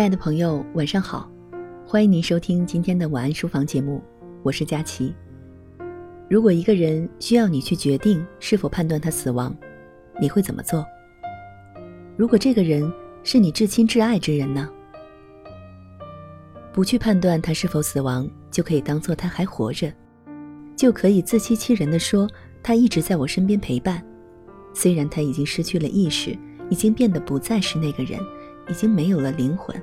亲爱的朋友，晚上好，欢迎您收听今天的晚安书房节目，我是佳琪。如果一个人需要你去决定是否判断他死亡，你会怎么做？如果这个人是你至亲至爱之人呢？不去判断他是否死亡，就可以当做他还活着，就可以自欺欺人的说他一直在我身边陪伴，虽然他已经失去了意识，已经变得不再是那个人。已经没有了灵魂。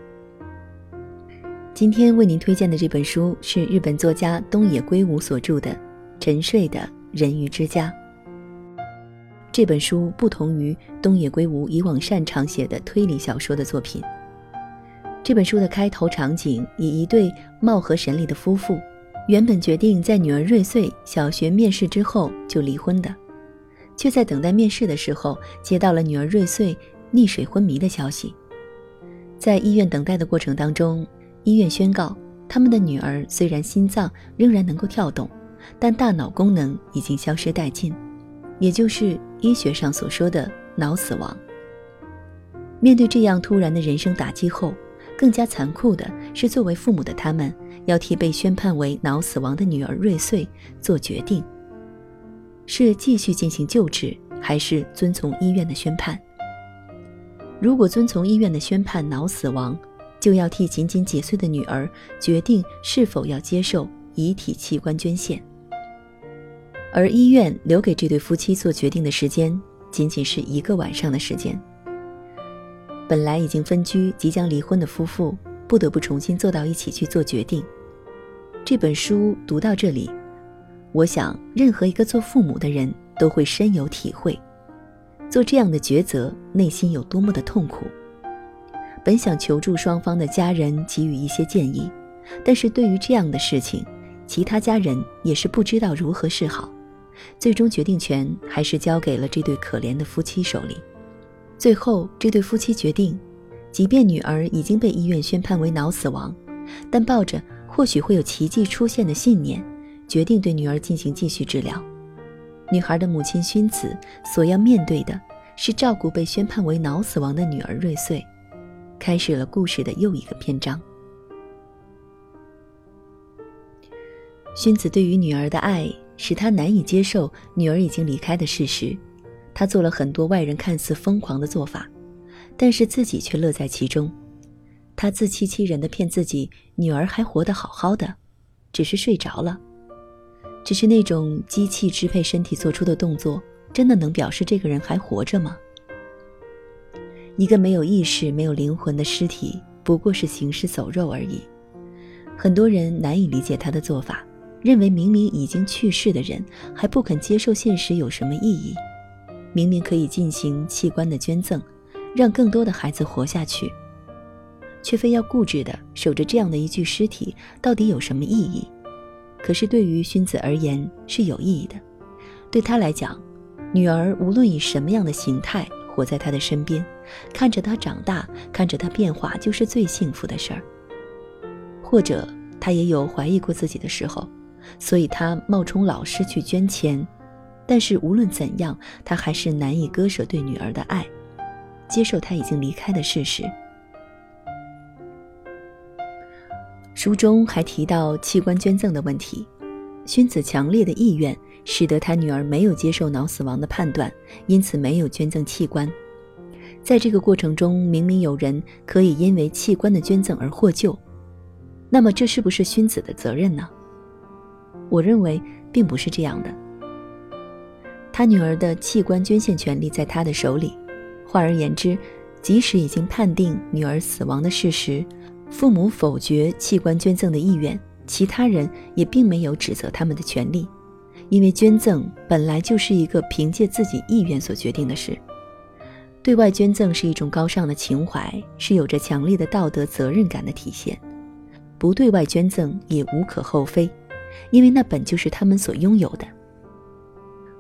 今天为您推荐的这本书是日本作家东野圭吾所著的《沉睡的人鱼之家》。这本书不同于东野圭吾以往擅长写的推理小说的作品。这本书的开头场景以一对貌合神离的夫妇，原本决定在女儿瑞穗小学面试之后就离婚的，却在等待面试的时候接到了女儿瑞穗溺水昏迷的消息。在医院等待的过程当中，医院宣告他们的女儿虽然心脏仍然能够跳动，但大脑功能已经消失殆尽，也就是医学上所说的脑死亡。面对这样突然的人生打击后，更加残酷的是，作为父母的他们要替被宣判为脑死亡的女儿瑞穗做决定：是继续进行救治，还是遵从医院的宣判？如果遵从医院的宣判脑死亡，就要替仅仅几岁的女儿决定是否要接受遗体器官捐献。而医院留给这对夫妻做决定的时间，仅仅是一个晚上的时间。本来已经分居、即将离婚的夫妇，不得不重新坐到一起去做决定。这本书读到这里，我想任何一个做父母的人都会深有体会。做这样的抉择，内心有多么的痛苦。本想求助双方的家人，给予一些建议，但是对于这样的事情，其他家人也是不知道如何是好。最终决定权还是交给了这对可怜的夫妻手里。最后，这对夫妻决定，即便女儿已经被医院宣判为脑死亡，但抱着或许会有奇迹出现的信念，决定对女儿进行继续治疗。女孩的母亲薰子所要面对的是照顾被宣判为脑死亡的女儿瑞穗，开始了故事的又一个篇章。薰子对于女儿的爱使她难以接受女儿已经离开的事实，她做了很多外人看似疯狂的做法，但是自己却乐在其中。她自欺欺人的骗自己，女儿还活得好好的，只是睡着了。只是那种机器支配身体做出的动作，真的能表示这个人还活着吗？一个没有意识、没有灵魂的尸体，不过是行尸走肉而已。很多人难以理解他的做法，认为明明已经去世的人还不肯接受现实有什么意义？明明可以进行器官的捐赠，让更多的孩子活下去，却非要固执的守着这样的一具尸体，到底有什么意义？可是对于薰子而言是有意义的，对他来讲，女儿无论以什么样的形态活在他的身边，看着他长大，看着他变化，就是最幸福的事儿。或者他也有怀疑过自己的时候，所以他冒充老师去捐钱，但是无论怎样，他还是难以割舍对女儿的爱，接受他已经离开的事实。书中还提到器官捐赠的问题，薰子强烈的意愿使得他女儿没有接受脑死亡的判断，因此没有捐赠器官。在这个过程中，明明有人可以因为器官的捐赠而获救，那么这是不是薰子的责任呢？我认为并不是这样的。他女儿的器官捐献权利在他的手里，换而言之，即使已经判定女儿死亡的事实。父母否决器官捐赠的意愿，其他人也并没有指责他们的权利，因为捐赠本来就是一个凭借自己意愿所决定的事。对外捐赠是一种高尚的情怀，是有着强烈的道德责任感的体现；不对外捐赠也无可厚非，因为那本就是他们所拥有的。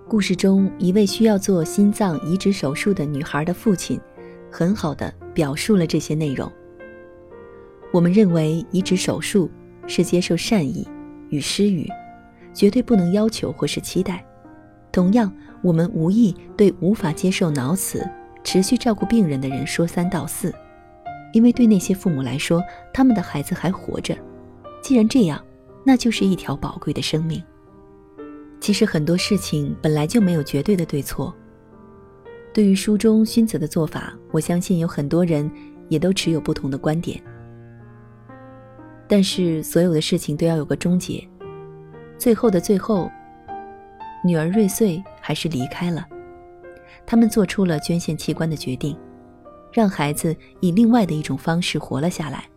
故事中一位需要做心脏移植手术的女孩的父亲，很好的表述了这些内容。我们认为移植手术是接受善意与施予，绝对不能要求或是期待。同样，我们无意对无法接受脑死、持续照顾病人的人说三道四。因为对那些父母来说，他们的孩子还活着。既然这样，那就是一条宝贵的生命。其实很多事情本来就没有绝对的对错。对于书中勋子的做法，我相信有很多人也都持有不同的观点。但是所有的事情都要有个终结。最后的最后，女儿瑞穗还是离开了。他们做出了捐献器官的决定，让孩子以另外的一种方式活了下来。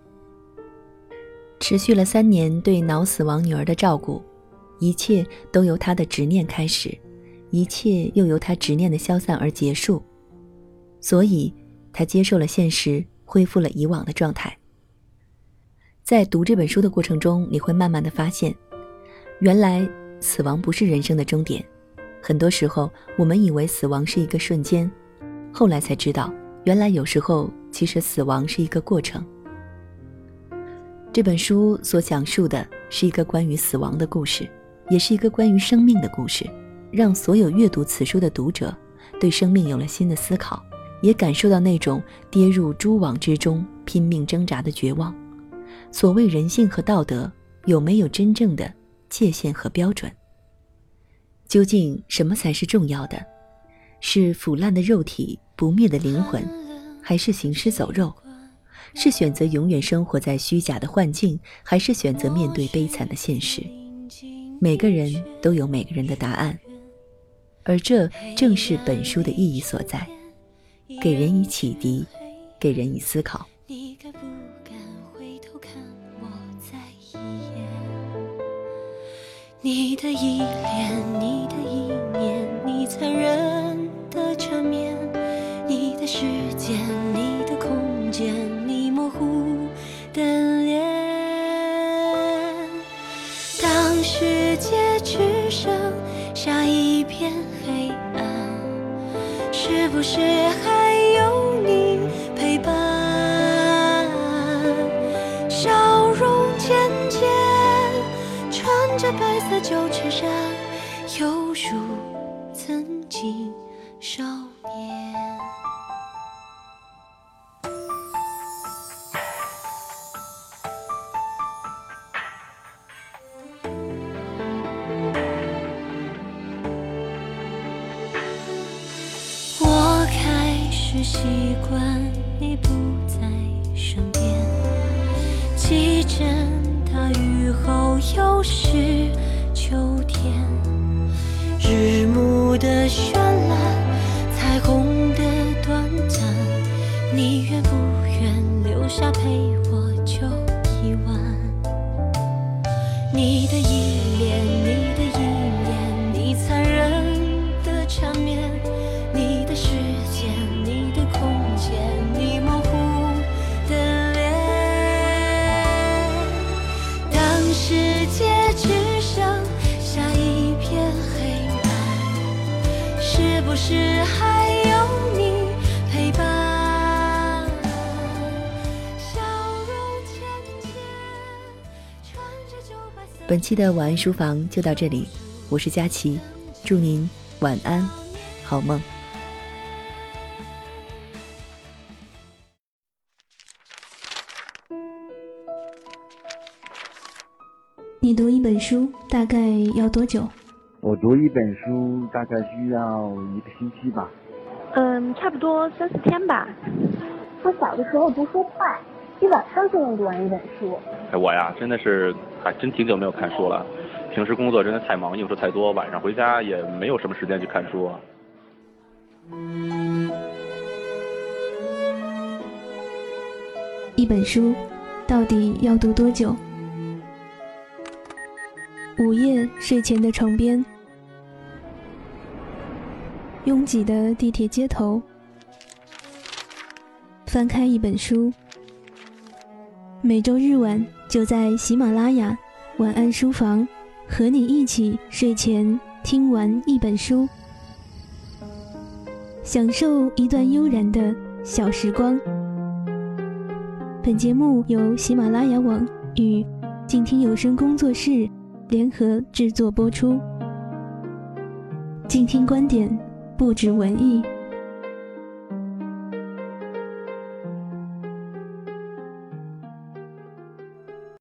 持续了三年对脑死亡女儿的照顾，一切都由他的执念开始，一切又由他执念的消散而结束。所以，他接受了现实，恢复了以往的状态。在读这本书的过程中，你会慢慢的发现，原来死亡不是人生的终点。很多时候，我们以为死亡是一个瞬间，后来才知道，原来有时候其实死亡是一个过程。这本书所讲述的是一个关于死亡的故事，也是一个关于生命的故事，让所有阅读此书的读者对生命有了新的思考，也感受到那种跌入蛛网之中拼命挣扎的绝望。所谓人性和道德，有没有真正的界限和标准？究竟什么才是重要的？是腐烂的肉体、不灭的灵魂，还是行尸走肉？是选择永远生活在虚假的幻境，还是选择面对悲惨的现实？每个人都有每个人的答案，而这正是本书的意义所在，给人以启迪，给人以思考。你的依恋，不是习惯你不在身边，记着大雨后又是秋天，日暮的绚烂，彩虹的短暂，你愿不愿留下陪本期的晚安书房就到这里，我是佳琪，祝您晚安，好梦。你读一本书大概要多久？我读一本书大概需要一个星期吧。嗯，差不多三四天吧。我小的时候读书快，一晚上就能读完一本书。哎，我呀，真的是还真挺久没有看书了。平时工作真的太忙，应酬太多，晚上回家也没有什么时间去看书。一本书到底要读多久？午夜睡前的床边，拥挤的地铁街头，翻开一本书。每周日晚就在喜马拉雅晚安书房，和你一起睡前听完一本书，享受一段悠然的小时光。本节目由喜马拉雅网与静听有声工作室。联合制作播出，静听观点，不止文艺。